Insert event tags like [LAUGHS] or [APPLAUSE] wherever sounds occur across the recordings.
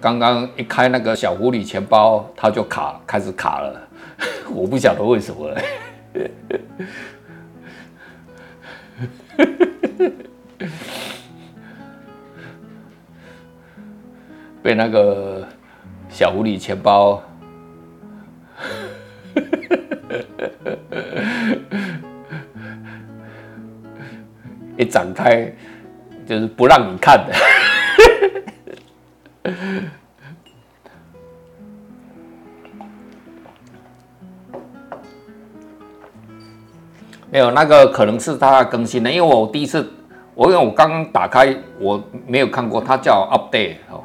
刚刚一开那个小狐狸钱包，它就卡，开始卡了，[LAUGHS] 我不晓得为什么。[LAUGHS] 被那个小狐狸钱包 [LAUGHS] 一展开，就是不让你看的。[LAUGHS] 没有，那个可能是它更新的，因为我第一次，我因为我刚刚打开，我没有看过，它叫 update 哦，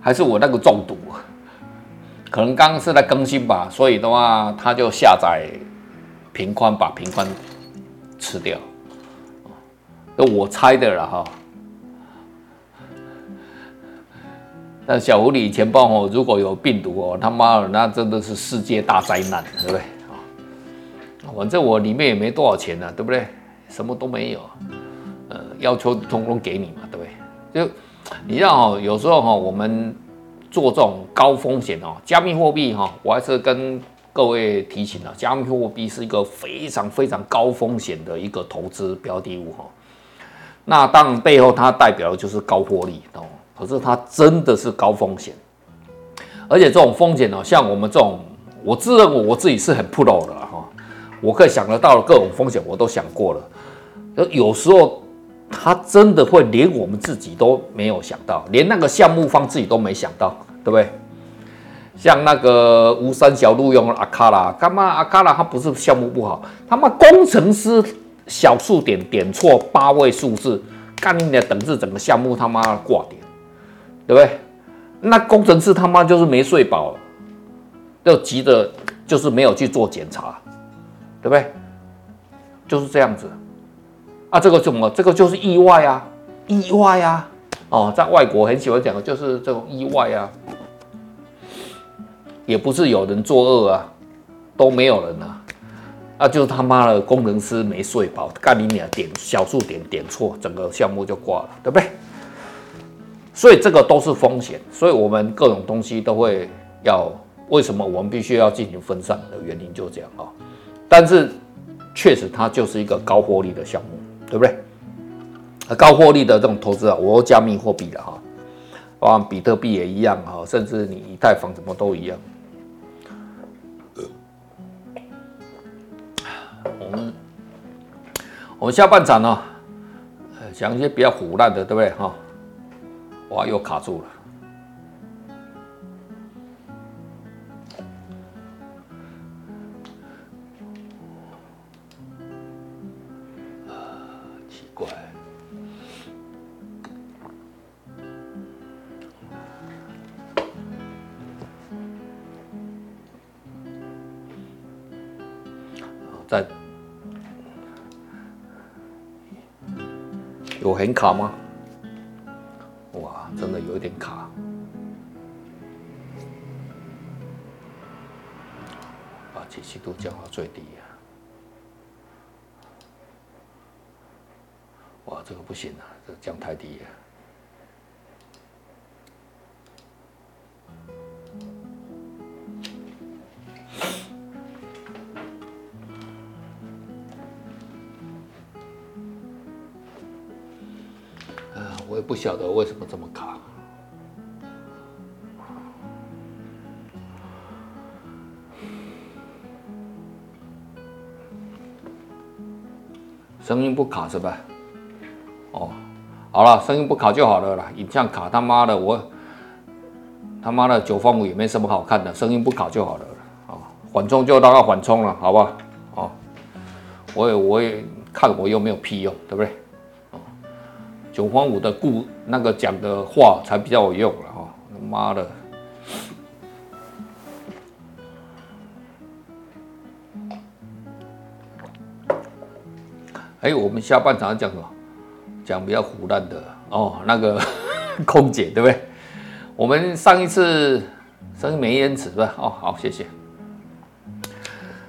还是我那个中毒，可能刚刚是在更新吧，所以的话，它就下载平宽，把平宽吃掉，我猜的了哈。那小狐狸钱包哦，如果有病毒哦，他妈的，那真的是世界大灾难，对不对啊？反正我里面也没多少钱呢、啊，对不对？什么都没有，呃，要求通通给你嘛，对不对？就你知道哦，有时候哈，我们做这种高风险哦，加密货币哈，我还是跟各位提醒了，加密货币是一个非常非常高风险的一个投资标的物哈。那当然背后它代表的就是高获利哦，可是它真的是高风险，而且这种风险呢，像我们这种，我自认为我自己是很 pro 的。我可以想得到的各种风险，我都想过了。有时候，他真的会连我们自己都没有想到，连那个项目方自己都没想到，对不对？像那个吴三小录用阿卡拉，干嘛阿卡拉他不是项目不好，他妈工程师小数点点错八位数字，干你的，等于整个项目他妈挂点，对不对？那工程师他妈就是没睡饱，就急着就是没有去做检查。对不对？就是这样子啊，这个怎么？这个就是意外啊，意外啊！哦，在外国很喜欢讲的就是这种意外啊，也不是有人作恶啊，都没有人啊，啊，就是他妈的工程师没睡饱，干你俩点小数点点错，整个项目就挂了，对不对？所以这个都是风险，所以我们各种东西都会要，为什么我们必须要进行分散的原因就这样啊。但是，确实它就是一个高获利的项目，对不对？高获利的这种投资啊，我加密货币了哈，啊比特币也一样哈，甚至你以太坊什么都一样。我们我们下半场呢，讲一些比较唬烂的，对不对哈？哇，又卡住了。在有很卡吗？真的有点卡，把解析度降到最低呀！哇，这个不行啊，这个降太低了。晓得为什么这么卡，声音不卡是吧？哦，好了，声音不卡就好了啦。影像卡他妈的，我他妈的九方五也没什么好看的，声音不卡就好了。啊，缓冲就让它缓冲了，好吧？哦，我也我也看我又没有屁用，对不对？九方五的故那个讲的话才比较有用了哈！他妈的！哎，我们下半场讲什么？讲比较唬烂的哦，那个 [LAUGHS] 空姐对不对？我们上一次声音没延迟是吧？哦，好，谢谢。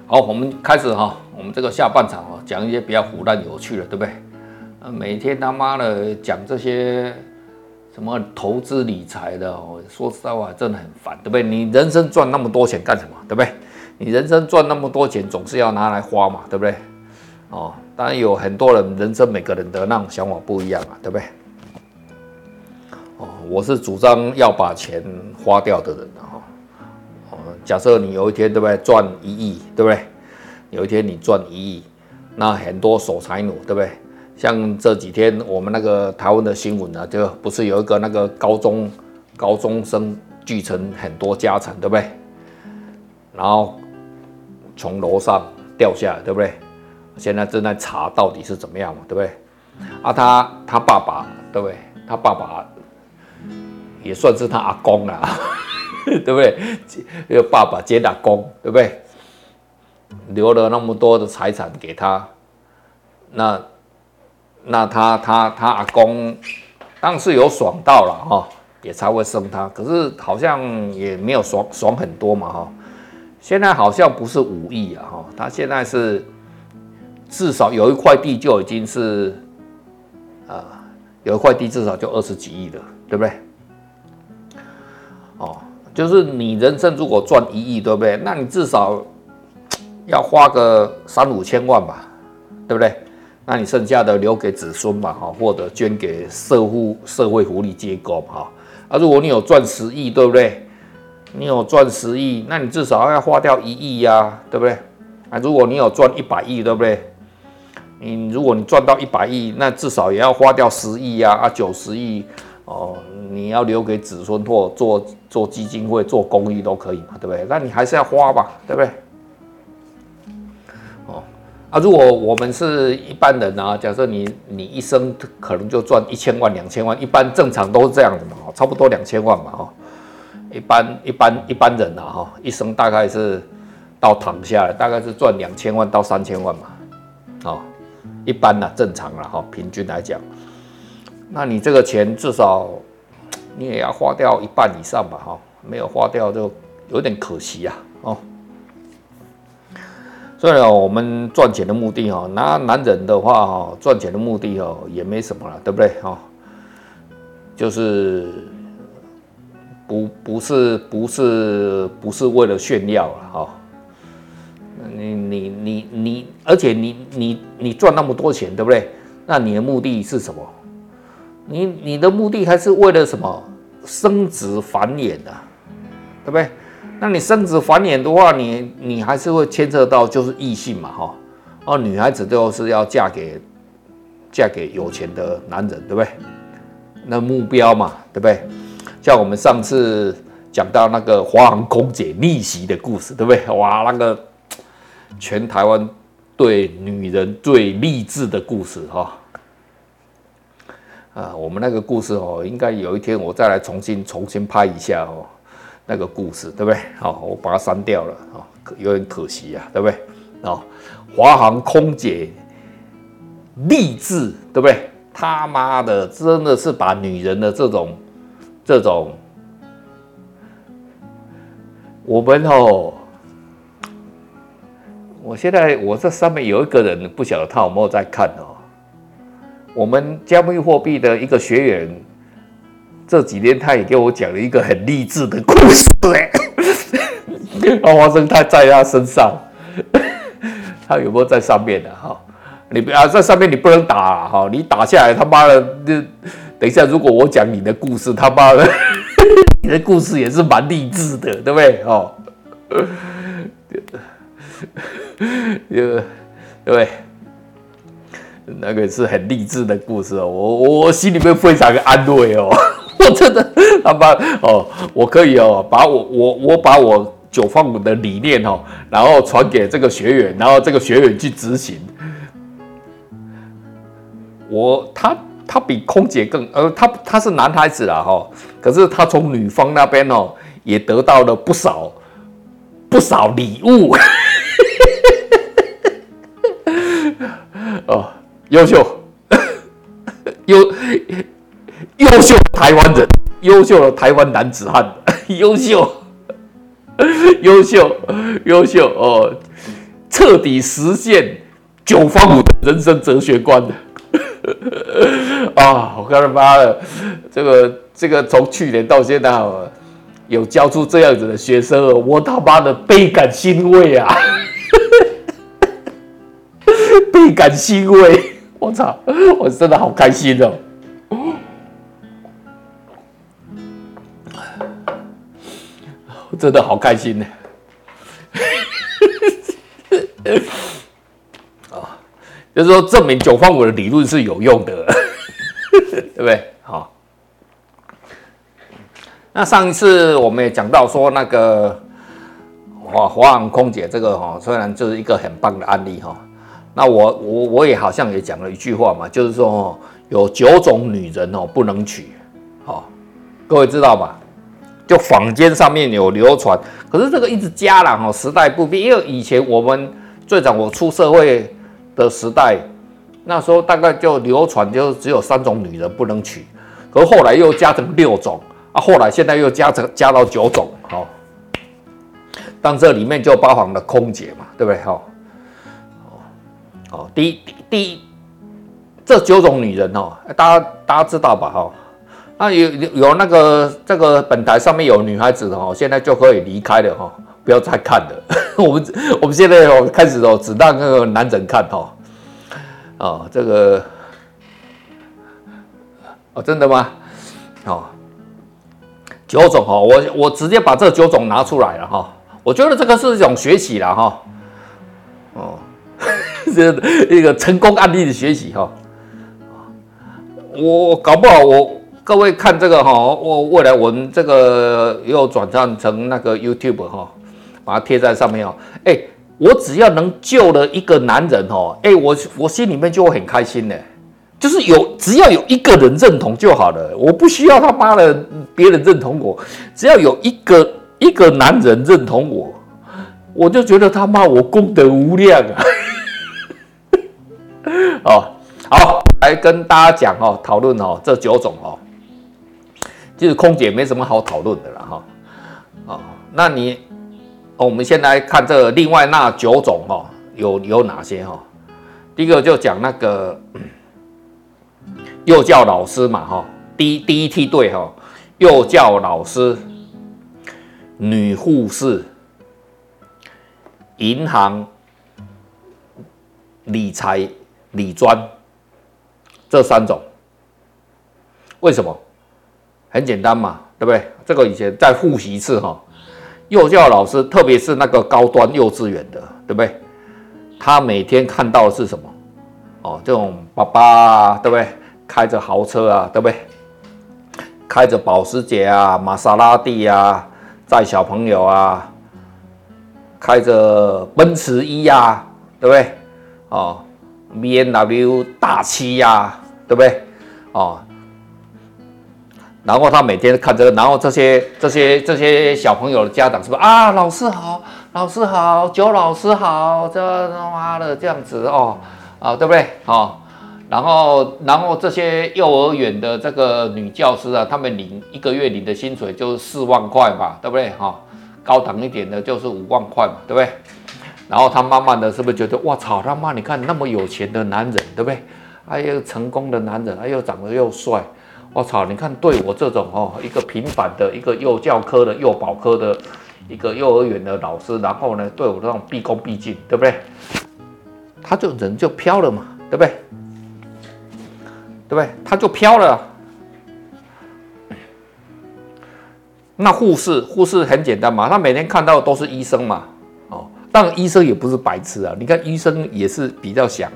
好，我们开始哈，我们这个下半场啊，讲一些比较唬烂有趣的，对不对？每天他妈的讲这些什么投资理财的，说实在话，真的很烦，对不对？你人生赚那么多钱干什么？对不对？你人生赚那么多钱，总是要拿来花嘛，对不对？哦，当然有很多人，人生每个人的那种想法不一样啊，对不对？哦，我是主张要把钱花掉的人哈。哦，假设你有一天，对不对？赚一亿，对不对？有一天你赚一亿，那很多守财奴，对不对？像这几天我们那个台湾的新闻呢，就不是有一个那个高中高中生继承很多家产，对不对？然后从楼上掉下来，对不对？现在正在查到底是怎么样嘛，对不对？啊，他他爸爸，对不对？他爸爸也算是他阿公了，[LAUGHS] 对不对？因为爸爸兼阿公，对不对？留了那么多的财产给他，那。那他他他阿公当然是有爽到了哈，也才会生他，可是好像也没有爽爽很多嘛哈。现在好像不是五亿啊哈，他现在是至少有一块地就已经是啊，有一块地至少就二十几亿了，对不对？哦，就是你人生如果赚一亿，对不对？那你至少要花个三五千万吧，对不对？那你剩下的留给子孙嘛，哈，或者捐给社会社会福利机构嘛，哈。啊，如果你有赚十亿，对不对？你有赚十亿，那你至少要花掉一亿呀，对不对？啊，如果你有赚一百亿，对不对？你如果你赚到一百亿，那至少也要花掉十亿呀，啊，九十亿哦，你要留给子孙或做做基金会、做公益都可以嘛，对不对？那你还是要花吧，对不对？啊，如果我们是一般人啊，假设你你一生可能就赚一千万、两千万，一般正常都是这样子嘛，差不多两千万嘛，哈，一般一般一般人啊，哈，一生大概是到躺下来，大概是赚两千万到三千万嘛，哦，一般呢，正常了哈，平均来讲，那你这个钱至少你也要花掉一半以上吧，哈，没有花掉就有点可惜呀，哦。所以哦，我们赚钱的目的哈，拿男人的话哈，赚钱的目的哦也没什么了，对不对哈？就是不不是不是不是为了炫耀了哈。你你你你，而且你你你赚那么多钱，对不对？那你的目的是什么？你你的目的还是为了什么？生子繁衍的，对不对？那你生子繁衍的话，你你还是会牵扯到就是异性嘛，哈，哦，女孩子都是要嫁给嫁给有钱的男人，对不对？那目标嘛，对不对？像我们上次讲到那个华航空姐逆袭的故事，对不对？哇，那个全台湾对女人最励志的故事，哈，啊，我们那个故事哦，应该有一天我再来重新重新拍一下哦。那个故事对不对？好，我把它删掉了啊，有点可惜啊，对不对？啊，华航空姐励志，对不对？他妈的，真的是把女人的这种这种，我们哦，我现在我这上面有一个人，不晓得他有没有在看哦。我们加密货币的一个学员。这几天他也给我讲了一个很励志的故事，哎，[LAUGHS] 花生他在他身上，[LAUGHS] 他有没有在上面的哈？你不要在上面，你不能打哈，你打下来他妈的，等一下如果我讲你的故事，他妈的，[LAUGHS] 你的故事也是蛮励志的，对不对？哦，对不对？那个是很励志的故事哦，我我心里面非常的安慰哦。我真的他妈哦，我可以哦，把我我我把我九方五的理念哦，然后传给这个学员，然后这个学员去执行。我他他比空姐更呃，他他是男孩子啦哈，可是他从女方那边哦也得到了不少不少礼物。[LAUGHS] 哦，优秀，[LAUGHS] 优。优秀台湾人，优秀的台湾男子汉，[LAUGHS] [LAUGHS] 优秀，优秀，优秀哦！彻底实现九方五的人生哲学观 [LAUGHS] 啊！我看他妈的，这个这个从去年到现在有教出这样子的学生，我他妈的倍感欣慰啊！倍感欣慰，我操，我真的好开心哦！真的好开心呢。啊，[LAUGHS] 就是说证明九方五的理论是有用的，[LAUGHS] 对不对？好，那上一次我们也讲到说那个华华航空姐这个哈，虽然就是一个很棒的案例哈，那我我我也好像也讲了一句话嘛，就是说有九种女人哦不能娶，好，各位知道吧？就坊间上面有流传，可是这个一直加了哈，时代不变，因为以前我们。最早我出社会的时代，那时候大概就流传就只有三种女人不能娶，可后来又加成六种啊，后来现在又加成加到九种，好，但这里面就包含了空姐嘛，对不对？好，哦，第一第一这九种女人哦，大家大家知道吧？哈，那有有那个这个本台上面有女孩子的哦，现在就可以离开了哈。不要再看了，[LAUGHS] 我们我们现在哦开始哦只让那个男人看哦，哦这个哦真的吗？哦。九种哈，我我直接把这九种拿出来了哈，我觉得这个是一种学习了哈，哦，[LAUGHS] 这一个成功案例的学习哈，我搞不好我各位看这个哈，我未来我们这个又转战成那个 YouTube 哈。把它贴在上面哦，哎，我只要能救了一个男人哦，哎，我我心里面就会很开心呢，就是有只要有一个人认同就好了，我不需要他妈的别人认同我，只要有一个一个男人认同我，我就觉得他妈我功德无量啊！[LAUGHS] 哦，好，来跟大家讲哦，讨论哦这九种哦，就是空姐没什么好讨论的了哈，哦，那你。我们先来看这另外那九种哈，有有哪些哈？第一个就讲那个幼教老师嘛哈，第一第一梯队哈，幼教老师、女护士、银行、理财、理专这三种，为什么？很简单嘛，对不对？这个以前再复习一次哈。幼教老师，特别是那个高端幼稚园的，对不对？他每天看到的是什么？哦，这种爸爸，对不对？开着豪车啊，对不对？开着保时捷啊、玛莎拉蒂啊，载小朋友啊，开着奔驰 E 呀，对不对？哦，BMW 大七呀，对不对？哦。然后他每天看这个，然后这些这些这些小朋友的家长是不是啊？老师好，老师好，九老师好，这他妈的这样子哦，啊，对不对？哦，然后然后这些幼儿园的这个女教师啊，他们领一个月领的薪水就是四万块嘛，对不对？哈、哦，高档一点的就是五万块嘛，对不对？然后他慢慢的是不是觉得，哇操，他妈，你看那么有钱的男人，对不对？还有成功的男人，还有长得又帅。我操！你看，对我这种哦，一个平凡的一个幼教科的幼保科的一个幼儿园的老师，然后呢，对我这种毕恭毕敬，对不对？他就人就飘了嘛，对不对？对不对？他就飘了。那护士，护士很简单嘛，他每天看到的都是医生嘛，哦，当医生也不是白痴啊。你看医生也是比较想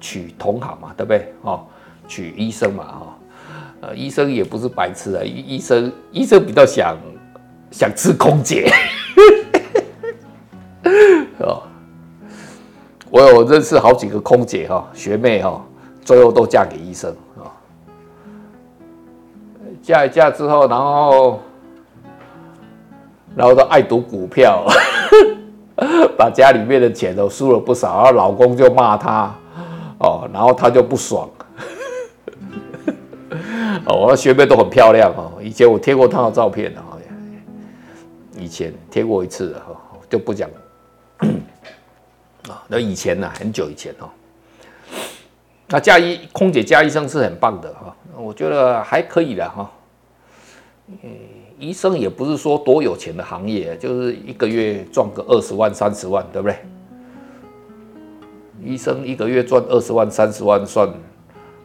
娶同行嘛，对不对？哦，娶医生嘛，哈。呃，医生也不是白痴啊，医医生医生比较想想吃空姐，哦，我有认识好几个空姐哈，学妹哈，最后都嫁给医生啊，嫁一嫁之后，然后然后都爱赌股票，[LAUGHS] 把家里面的钱都输了不少，然后老公就骂她，哦，然后她就不爽。哦，我的学妹都很漂亮哦。以前我贴过她的照片的，以前贴过一次的哈，就不讲啊。那以前呢，很久以前哦。那嫁医空姐嫁医生是很棒的哈，我觉得还可以的哈。嗯，医生也不是说多有钱的行业，就是一个月赚个二十万、三十万，对不对？医生一个月赚二十万、三十万算，算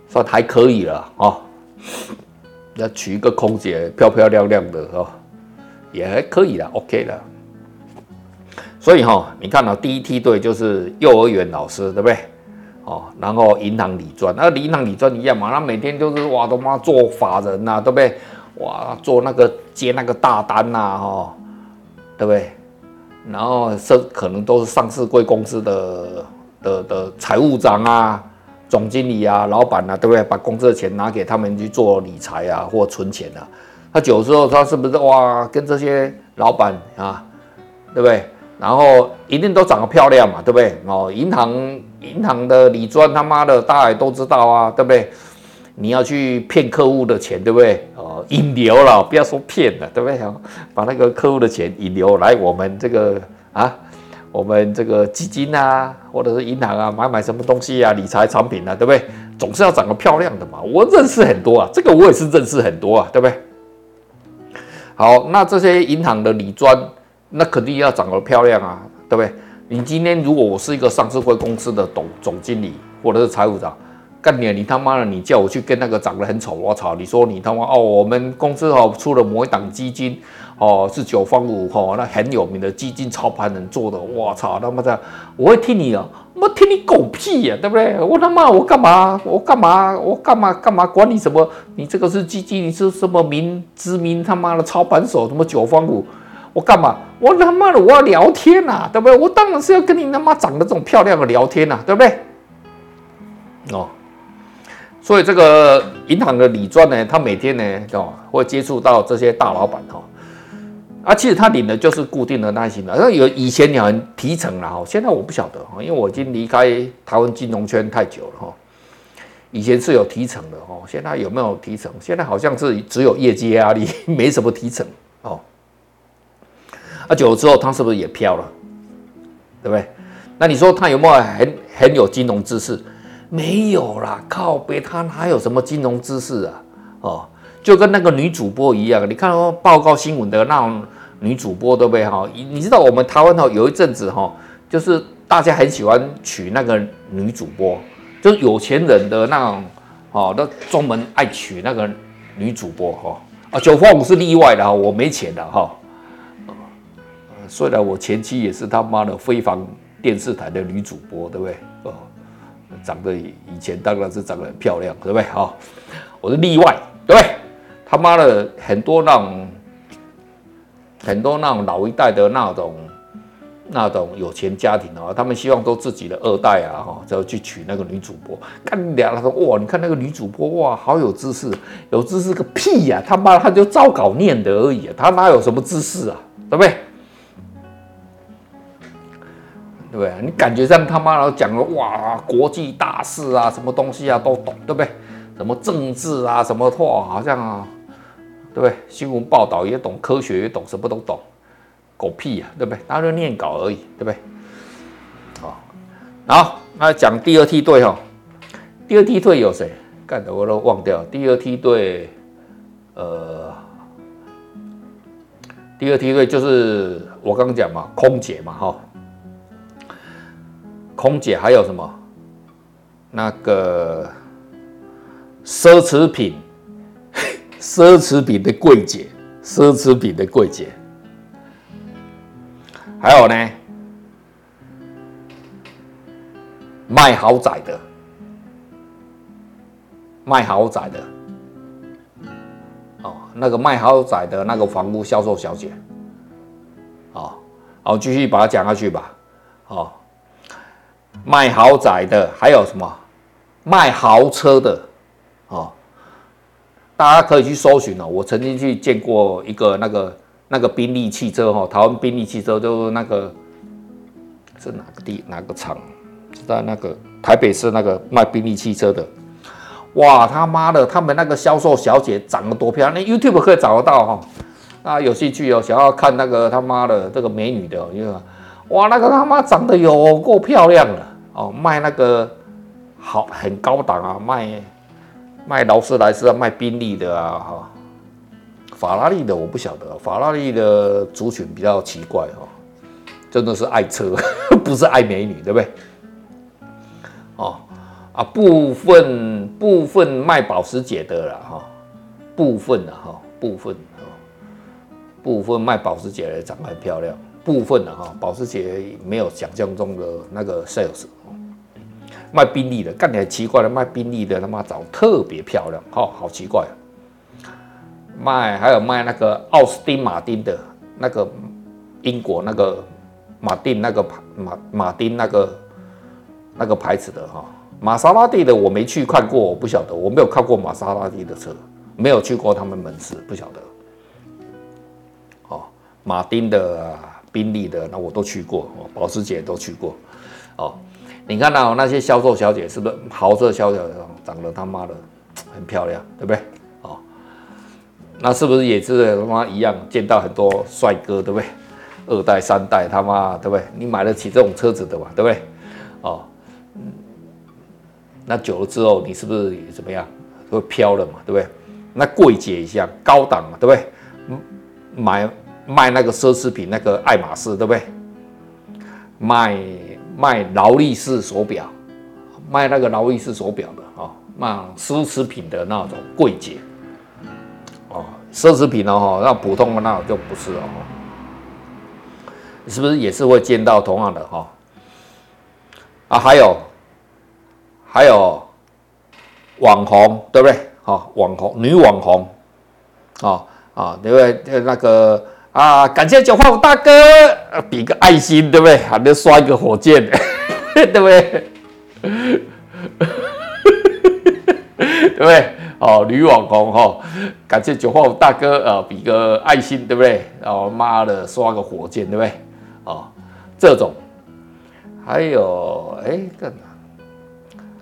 算还可以了啊、哦。要娶一个空姐，漂漂亮亮的哦，也还可以了，OK 的。所以哈、你看到、哦、第一梯队就是幼儿园老师，对不对？哦，然后银行理专，那银行理专一样嘛，那每天就是哇，他妈做法人呐、啊，对不对？哇，做那个接那个大单呐、啊，哈，对不对？然后是可能都是上市贵公司的的的财务长啊、总经理啊、老板啊，对不对？把公司的钱拿给他们去做理财啊，或存钱啊。他有时候他是不是哇，跟这些老板啊，对不对？然后一定都长得漂亮嘛，对不对？哦，银行银行的李专他妈的，大家也都知道啊，对不对？你要去骗客户的钱，对不对？哦，引流了，不要说骗了，对不对？把那个客户的钱引流来我们这个啊，我们这个基金啊，或者是银行啊，买买什么东西啊，理财产品啊，对不对？总是要长得漂亮的嘛。我认识很多啊，这个我也是认识很多啊，对不对？好，那这些银行的理专。那肯定要长得漂亮啊，对不对？你今天如果我是一个上市会公司的董总经理或者是财务长，干你你他妈的，你叫我去跟那个长得很丑，我操！你说你他妈哦，我们公司哦出了某一档基金哦，是九方五哦，那很有名的基金操盘人做的，我操他妈的，我会听你啊，我听你狗屁呀、啊，对不对？我他妈我干嘛？我干嘛？我干嘛？干嘛管你什么？你这个是基金，你是什么名知名他妈的操盘手？什么九方五？我干嘛？我他妈的我要聊天呐、啊，对不对？我当然是要跟你他妈长得这种漂亮的聊天呐、啊，对不对？哦，所以这个银行的李专呢，他每天呢，哦，会接触到这些大老板哈，啊，其实他领的就是固定的那些的，那有以前你很提成了哈，现在我不晓得哈，因为我已经离开台湾金融圈太久了哈，以前是有提成的哈，现在有没有提成？现在好像是只有业绩压力，[LAUGHS] 没什么提成哦。那久了之后，他是不是也飘了？对不对？那你说他有没有很很有金融知识？没有啦，靠北，他哪有什么金融知识啊？哦，就跟那个女主播一样，你看哦，报告新闻的那种女主播，对不对？哈，你知道我们台湾哈，有一阵子哈，就是大家很喜欢娶那个女主播，就是有钱人的那种哦，都专门爱娶那个女主播哈。啊，久方武是例外的哈，我没钱的哈。虽然我前妻也是他妈的非凡电视台的女主播，对不对？哦，长得以前当然是长得很漂亮，对不对？哈，我是例外，对不对？他妈的很多那种很多那种老一代的那种那种有钱家庭啊，他们希望都自己的二代啊，哈，就去娶那个女主播。看俩他说哇，你看那个女主播哇，好有知识，有知识个屁呀！他妈他就照稿念的而已，他哪有什么知识啊？对不对？对不对？你感觉上他妈的讲了哇，国际大事啊，什么东西啊都懂，对不对？什么政治啊，什么话好像啊，对不对？新闻报道也懂，科学也懂，什么都懂，狗屁呀、啊，对不对？大家就念稿而已，对不对？好，好，那讲第二梯队哈，第二梯队有谁？干的我都忘掉。第二梯队，呃，第二梯队就是我刚刚讲嘛，空姐嘛，哈。空姐还有什么？那个奢侈品，奢侈品的柜姐，奢侈品的柜姐，还有呢，卖豪宅的，卖豪宅的，哦，那个卖豪宅的那个房屋销售小姐，哦，好，继续把它讲下去吧，哦。卖豪宅的，还有什么卖豪车的？大家可以去搜寻哦。我曾经去见过一个那个那个宾利汽车哈，台湾宾利汽车就那个是哪个地哪个厂？是在那个台北市那个卖宾利汽车的。哇，他妈的，他们那个销售小姐长得多漂亮，那 YouTube 可以找得到哈。啊，有兴趣哦，想要看那个他妈的这个美女的，因为哇，那个他妈长得有够漂亮的。哦，卖那个好很高档啊，卖卖劳斯莱斯啊，卖宾利的啊，哈，法拉利的我不晓得，法拉利的族群比较奇怪哦，真的是爱车，[LAUGHS] 不是爱美女，对不对？哦啊，部分部分卖保时捷的啦哈，部分的哈，部分啊，部分卖保时捷的长得很漂亮，部分的哈，保时捷没有想象中的那个 sales。卖宾利的，干点奇怪的，卖宾利的他妈长特别漂亮，哦，好奇怪。卖还有卖那个奥斯汀马丁的那个英国那个马丁那个牌马马丁那个那个牌子的哈，玛莎拉蒂的我没去看过，我不晓得，我没有看过玛莎拉蒂的车，没有去过他们门市，不晓得。哦，马丁的、宾利的那我都去过，保时捷都去过，哦。你看到那些销售小姐是不是豪车小姐长得他妈的很漂亮，对不对？哦，那是不是也是他妈一样见到很多帅哥，对不对？二代三代他妈对不对？你买得起这种车子的嘛，对不对？哦，那久了之后你是不是也怎么样会飘了嘛，对不对？那柜姐一样高档嘛，对不对？嗯买卖那个奢侈品那个爱马仕，对不对？卖。卖劳力士手表，卖那个劳力士手表的啊，卖奢侈品的那种柜姐，哦，奢侈品哦，那普通的那种就不是哦，是不是也是会见到同样的哈？啊，还有，还有网红，对不对？好，网红女网红，啊啊，对不对？那个。啊！感谢九号大哥，比个爱心，对不对？还能刷一个火箭，[LAUGHS] 对不对？[LAUGHS] 对不对？哦，女网红哈，感谢九号大哥啊，比个爱心，对不对？哦，妈的，刷个火箭，对不对？哦，这种，还有哎，干嘛？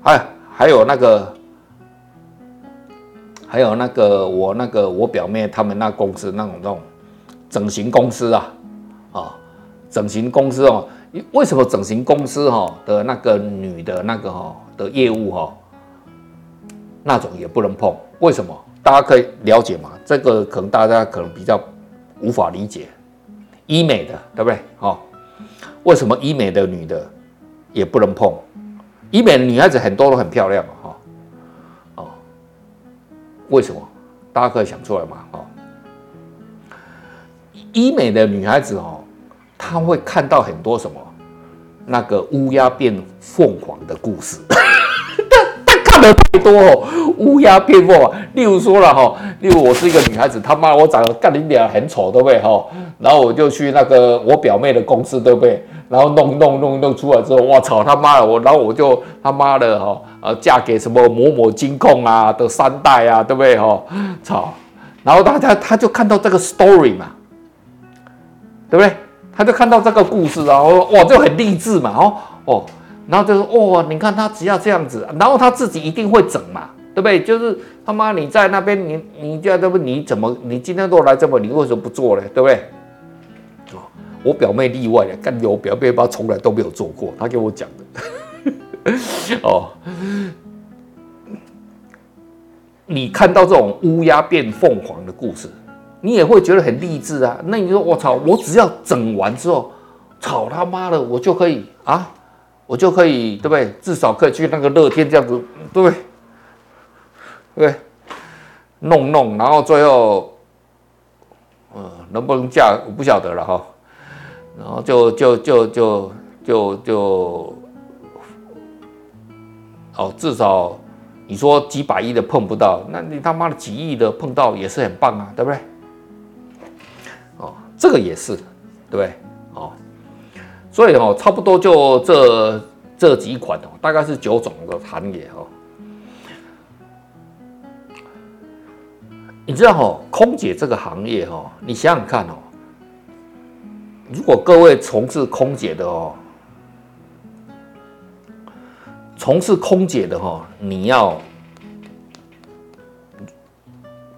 还还有那个，还有那个，我那个我表妹他们那公司那种那种。整形公司啊，啊，整形公司哦，为什么整形公司哈的那个女的那个哈的业务哈，那种也不能碰？为什么？大家可以了解吗？这个可能大家可能比较无法理解。医美的对不对？哈，为什么医美的女的也不能碰？医美的女孩子很多都很漂亮哈，哦，为什么？大家可以想出来嘛？哈。医美的女孩子哦，她会看到很多什么那个乌鸦变凤凰的故事，[LAUGHS] 她她看的太多哦，乌鸦变凤凰。例如说了哈，例如我是一个女孩子，他妈我长得干你脸很丑，对不对哈？然后我就去那个我表妹的公司，对不对？然后弄弄弄弄出来之后，我操他妈的我，然后我就他妈的哈呃嫁给什么某某金控啊的三代啊，对不对哈？操，然后大家他就看到这个 story 嘛。对不对？他就看到这个故事啊，哇，就很励志嘛，哦哦，然后就说，哇，你看他只要这样子，然后他自己一定会整嘛，对不对？就是他妈你在那边，你你这样这不你怎么你今天都来这么，你为什么不做呢？对不对？哦，我表妹例外的，干我表妹妈从来都没有做过，她给我讲的。[LAUGHS] 哦，你看到这种乌鸦变凤凰的故事。你也会觉得很励志啊！那你说我操，我只要整完之后，操他妈的，我就可以啊，我就可以对不对？至少可以去那个乐天这样子，对不对？对，弄弄，然后最后，嗯，能不能嫁我不晓得了哈。然后就就就就就就，哦，至少你说几百亿的碰不到，那你他妈的几亿的碰到也是很棒啊，对不对？这个也是，对？哦，所以哦，差不多就这这几款哦，大概是九种的行业哦。你知道哦，空姐这个行业哦，你想想看哦，如果各位从事空姐的哦，从事空姐的哦，你要。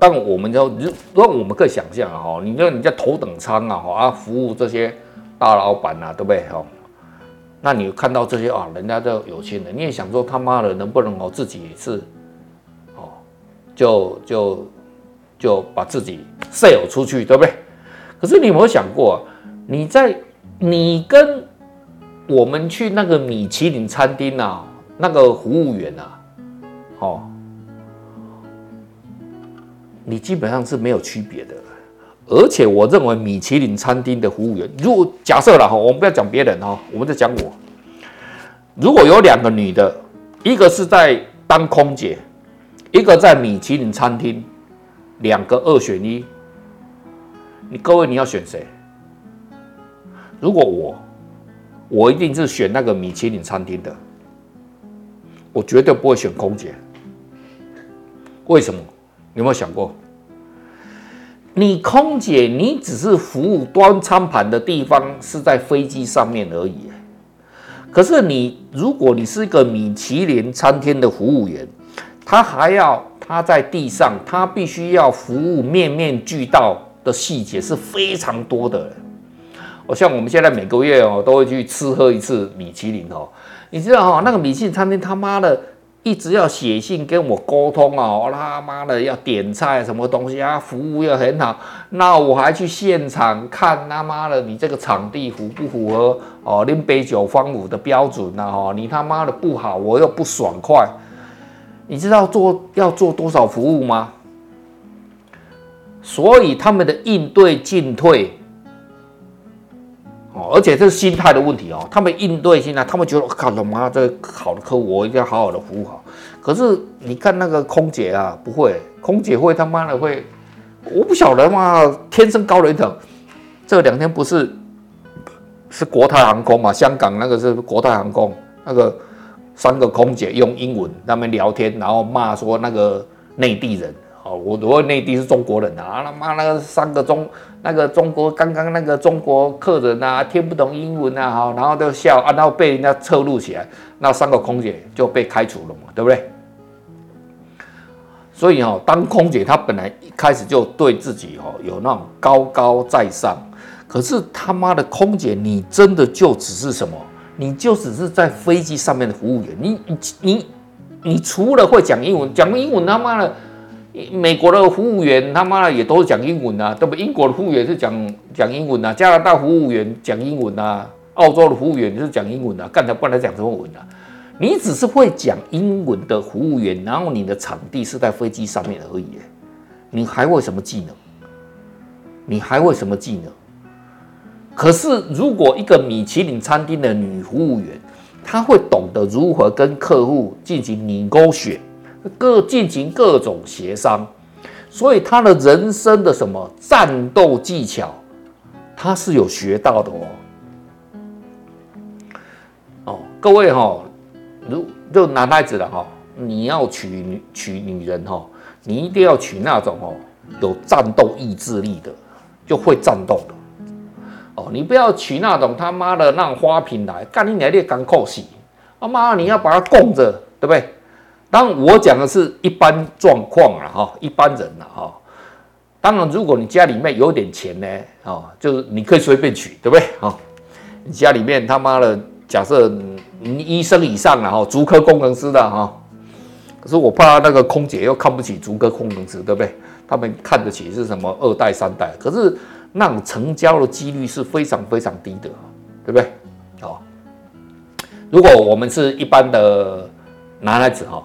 但我们就如，如果我们可以想象哈，你说你在头等舱啊，哈啊，服务这些大老板呐，对不对哈？那你看到这些啊，人家都有钱人，你也想说他妈的能不能哦自己也是，哦，就就就把自己 sell 出去，对不对？可是你有没有想过，你在你跟我们去那个米其林餐厅啊，那个服务员啊，哦，你基本上是没有区别的。而且我认为米其林餐厅的服务员，如果假设了哈，我们不要讲别人哈，我们在讲我。如果有两个女的，一个是在当空姐，一个在米其林餐厅，两个二选一，你各位你要选谁？如果我，我一定是选那个米其林餐厅的，我绝对不会选空姐。为什么？有没有想过？你空姐，你只是服务端餐盘的地方是在飞机上面而已。可是你，如果你是一个米其林餐厅的服务员，他还要他在地上，他必须要服务面面俱到的细节是非常多的。哦，像我们现在每个月哦都会去吃喝一次米其林哦，你知道哈，那个米其林餐厅他妈的。一直要写信跟我沟通哦，他妈的要点菜什么东西啊，服务又很好，那我还去现场看他妈的你这个场地符不符合哦，林北九方五的标准呐？哦，你他妈的不好，我又不爽快，你知道做要做多少服务吗？所以他们的应对进退。而且这是心态的问题哦。他们应对心态，他们觉得靠他妈这好的客户，我一定要好好的服务好。可是你看那个空姐啊，不会，空姐会他妈的会，我不晓得嘛，天生高人一等。这两天不是是国泰航空嘛？香港那个是国泰航空，那个三个空姐用英文他们聊天，然后骂说那个内地人。哦，我如果内地是中国人啊，他妈那个三个中那个中国刚刚那个中国客人啊，听不懂英文啊，好，然后就笑啊，然后被人家侧录起来，那三个空姐就被开除了嘛，对不对？所以哈，当空姐她本来一开始就对自己哈有那种高高在上，可是他妈的空姐，你真的就只是什么？你就只是在飞机上面的服务员，你你你除了会讲英文，讲英文他妈的。美国的服务员他妈的也都是讲英文啊，对不？英国的服务员是讲讲英文啊，加拿大服务员讲英文啊，澳洲的服务员是讲英文啊，干才不能讲中文啊。你只是会讲英文的服务员，然后你的场地是在飞机上面而已，你还会什么技能？你还会什么技能？可是如果一个米其林餐厅的女服务员，她会懂得如何跟客户进行你勾选。各进行各种协商，所以他的人生的什么战斗技巧，他是有学到的哦。哦，各位哈、哦，如就男孩子了哈，你要娶女娶女人哈，你一定要娶那种哦有战斗意志力的，就会战斗的。哦，你不要娶那种他妈的那花瓶来，干你娘的干扣死，他妈你要把它供着，对不对？当，我讲的是一般状况了哈，一般人了哈。当然，如果你家里面有点钱呢，啊，就是你可以随便取，对不对？啊，你家里面他妈的，假设你医生以上了哈，足科工程师的哈。可是我怕那个空姐又看不起足科工程师，对不对？他们看得起是什么二代三代，可是那种成交的几率是非常非常低的，对不对？好，如果我们是一般的男孩子哈。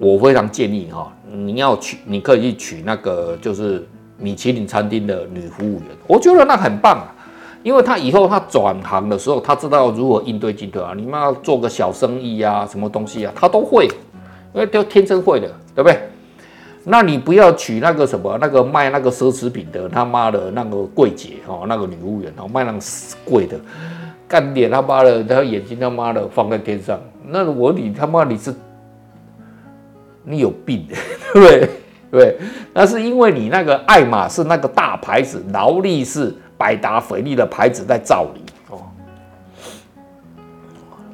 我非常建议哈，你要娶，你可以去娶那个就是米其林餐厅的女服务员，我觉得那很棒啊，因为他以后他转行的时候，他知道如何应对进退啊。你们要做个小生意啊，什么东西啊，他都会，因为都天生会的，对不对？那你不要娶那个什么那个卖那个奢侈品的他妈的那个柜姐哈，那个女服务员哦，卖那个贵的，干脸他妈的，他眼睛他妈的放在天上，那我你他妈你是。你有病，对 [LAUGHS] 不对？对，那是因为你那个爱马仕那个大牌子，劳力士、百达翡丽的牌子在罩你哦，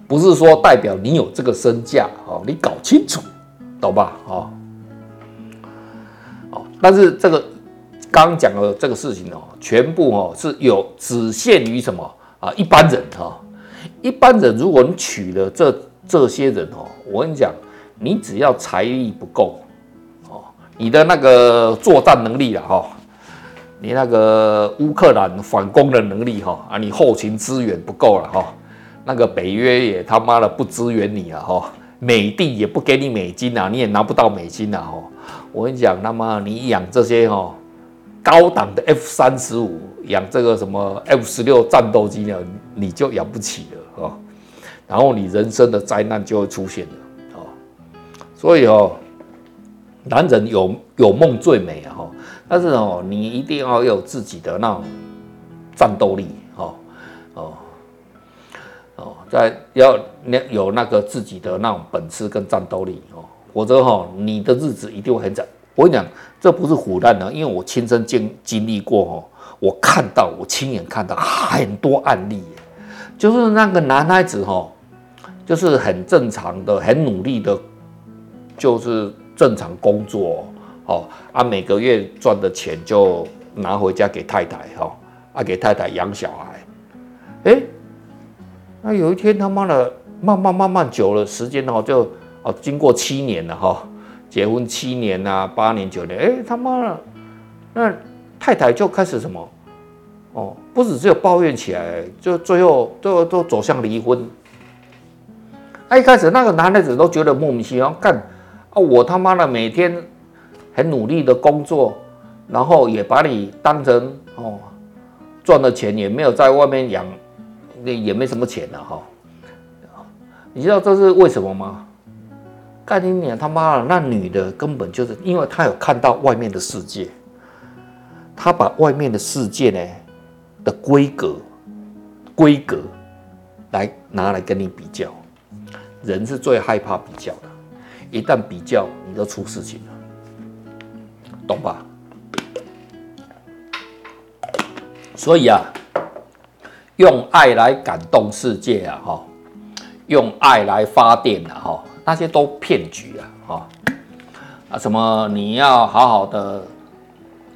不是说代表你有这个身价哦，你搞清楚，懂吧？哦，哦，但是这个刚讲的这个事情哦，全部哦是有只限于什么啊？一般人哈，一般人如果你娶了这这些人哦，我跟你讲。你只要财力不够，哦，你的那个作战能力了哈，你那个乌克兰反攻的能力哈啊，你后勤资源不够了哈，那个北约也他妈的不支援你了哈，美帝也不给你美金啊，你也拿不到美金啊哈。我跟你讲，他妈你养这些哈高档的 F 三十五，养这个什么 F 十六战斗机呢，你就养不起了哈。然后你人生的灾难就会出现了。所以哦。男人有有梦最美啊哈，但是哦，你一定要有自己的那种战斗力哈哦。哦，在要你有那个自己的那种本事跟战斗力哦，否则哈，你的日子一定会很惨。我跟你讲，这不是胡乱的，因为我亲身经经历过哦，我看到我亲眼看到很多案例，就是那个男孩子哈，就是很正常的、很努力的，就是。正常工作，哦，啊，每个月赚的钱就拿回家给太太，哈，啊，给太太养小孩，哎，那有一天他妈的，慢慢慢慢久了时间哦，就哦，经过七年了哈，结婚七年啊，八年九年，哎，他妈的，那太太就开始什么，哦，不止只有抱怨起来，就最后都都走向离婚。啊，一开始那个男孩子都觉得莫名其妙，干。我他妈的每天很努力的工作，然后也把你当成哦，赚的钱也没有在外面养，也没什么钱了哈。你知道这是为什么吗？干你娘他妈的，那女的根本就是因为她有看到外面的世界，她把外面的世界呢的规格规格来拿来跟你比较，人是最害怕比较。一旦比较，你就出事情了，懂吧？所以啊，用爱来感动世界啊，哈，用爱来发电啊，哈，那些都骗局啊，哈，啊，什么你要好好的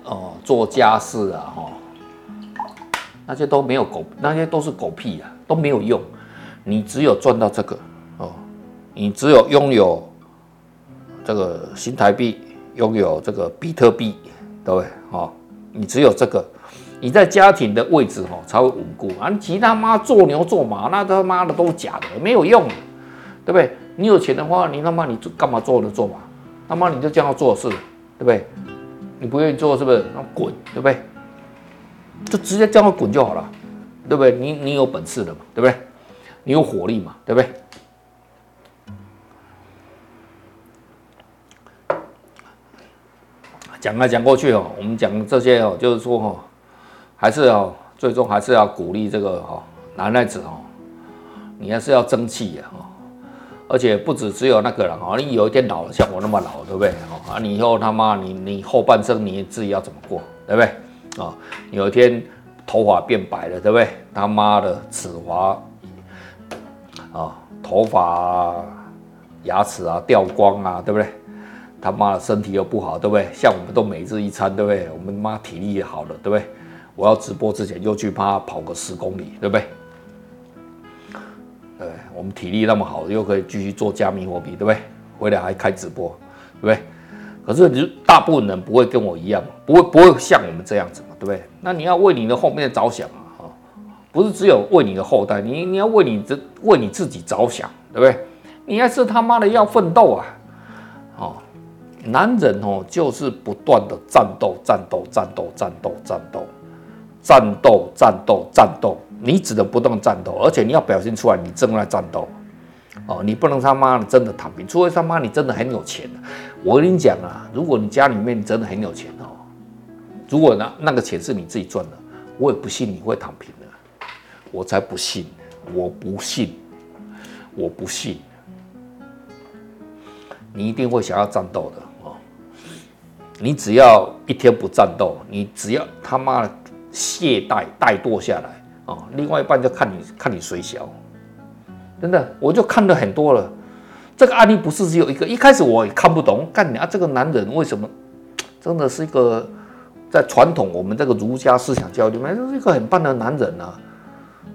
哦做家事啊，哈，那些都没有狗，那些都是狗屁啊，都没有用。你只有赚到这个哦，你只有拥有。这个新台币拥有这个比特币，对不对？哦，你只有这个，你在家庭的位置哦才会稳固啊！其他妈做牛做马，那他妈的都假的，没有用，对不对？你有钱的话，你他妈你干嘛做牛做马？他妈你就这样做事，对不对？你不愿意做是不是？那滚，对不对？就直接这样滚就好了，对不对？你你有本事的嘛，对不对？你有火力嘛，对不对？讲来讲过去哦，我们讲这些哦，就是说哦，还是哦，最终还是要鼓励这个哦男孩子哦，你还是要争气呀哦，而且不止只有那个人哦，你有一天老了像我那么老，对不对哦？啊，你以后他妈你你后半生你自己要怎么过，对不对？啊，有一天头发变白了，对不对？他妈的齿滑啊，头发、牙齿啊掉光啊，对不对？他妈的身体又不好，对不对？像我们都每日一餐，对不对？我们妈体力也好了，对不对？我要直播之前又去怕跑个十公里，对不对？对，我们体力那么好，又可以继续做加密货币，对不对？回来还开直播，对不对？可是你大部分人不会跟我一样，不会不会像我们这样子嘛，对不对？那你要为你的后面着想啊，不是只有为你的后代，你你要为你这为你自己着想，对不对？你还是他妈的要奋斗啊，男人哦，就是不断的战斗，战斗，战斗，战斗，战斗，战斗，战斗，战斗。你只能不断战斗，而且你要表现出来，你正在战斗。哦，你不能他妈的真的躺平，除非他妈你真的很有钱。我跟你讲啊，如果你家里面真的很有钱哦，如果那那个钱是你自己赚的，我也不信你会躺平的。我才不信，我不信，我不信。你一定会想要战斗的。你只要一天不战斗，你只要他妈的懈怠怠惰下来啊，另外一半就看你看你谁小，真的，我就看了很多了。这个案例不是只有一个，一开始我也看不懂，干你啊，这个男人为什么真的是一个在传统我们这个儒家思想教育里面就是一个很棒的男人呢？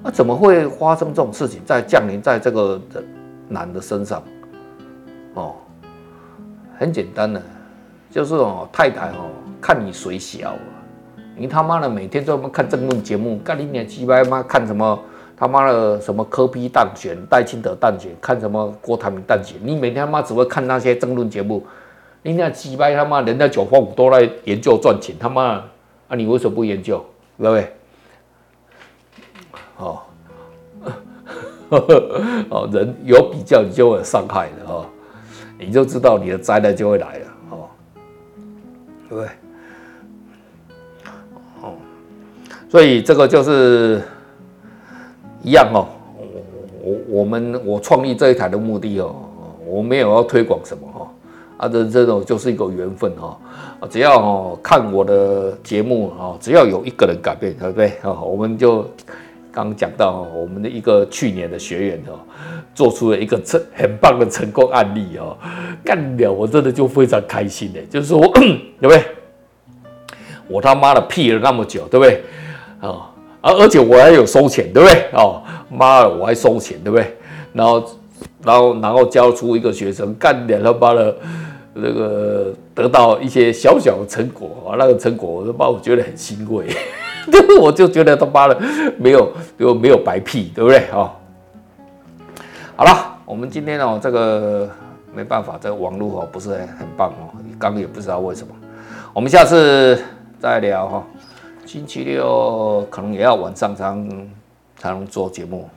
那怎么会发生这种事情在降临在这个男的身上？哦，很简单的。就是哦，太太哦，看你水小啊，你他妈的每天专门看政论节目，干你娘鸡巴妈看什么他妈的什么柯 P 当选、戴清德当选，看什么郭台铭当选，你每天他妈只会看那些政论节目，你那鸡巴他妈人家九方五都来研究赚钱，他妈啊你为什么不研究，对不对？哦。[LAUGHS] 哦，人有比较，你就会有伤害的哦，你就知道你的灾难就会来了，对不对？哦，所以这个就是一样哦。我我我们我创立这一台的目的哦，我没有要推广什么哈，啊，这这种就是一个缘分哈，只要哦看我的节目啊，只要有一个人改变，对不对？啊，我们就。刚讲到我们的一个去年的学员哦，做出了一个成很棒的成功案例哦，干了我真的就非常开心的，就是说对不对？我他妈的屁了那么久，对不对？啊，而而且我还有收钱，对不对？哦，妈的，我还收钱，对不对？然后，然后，然后教出一个学生干了他妈的那个得到一些小小的成果啊，那个成果我他妈我觉得很欣慰。[LAUGHS] 我就觉得他妈的没有就没有白屁，对不对？哦，好了，我们今天哦，这个没办法，这个网络哦不是很棒哦，刚也不知道为什么。我们下次再聊哈，星期六可能也要晚上才能才能做节目，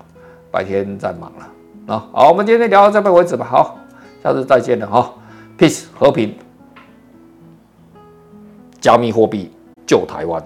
白天再忙了啊。好，我们今天聊到这边为止吧。好，下次再见了哈，peace 和平，加密货币救台湾。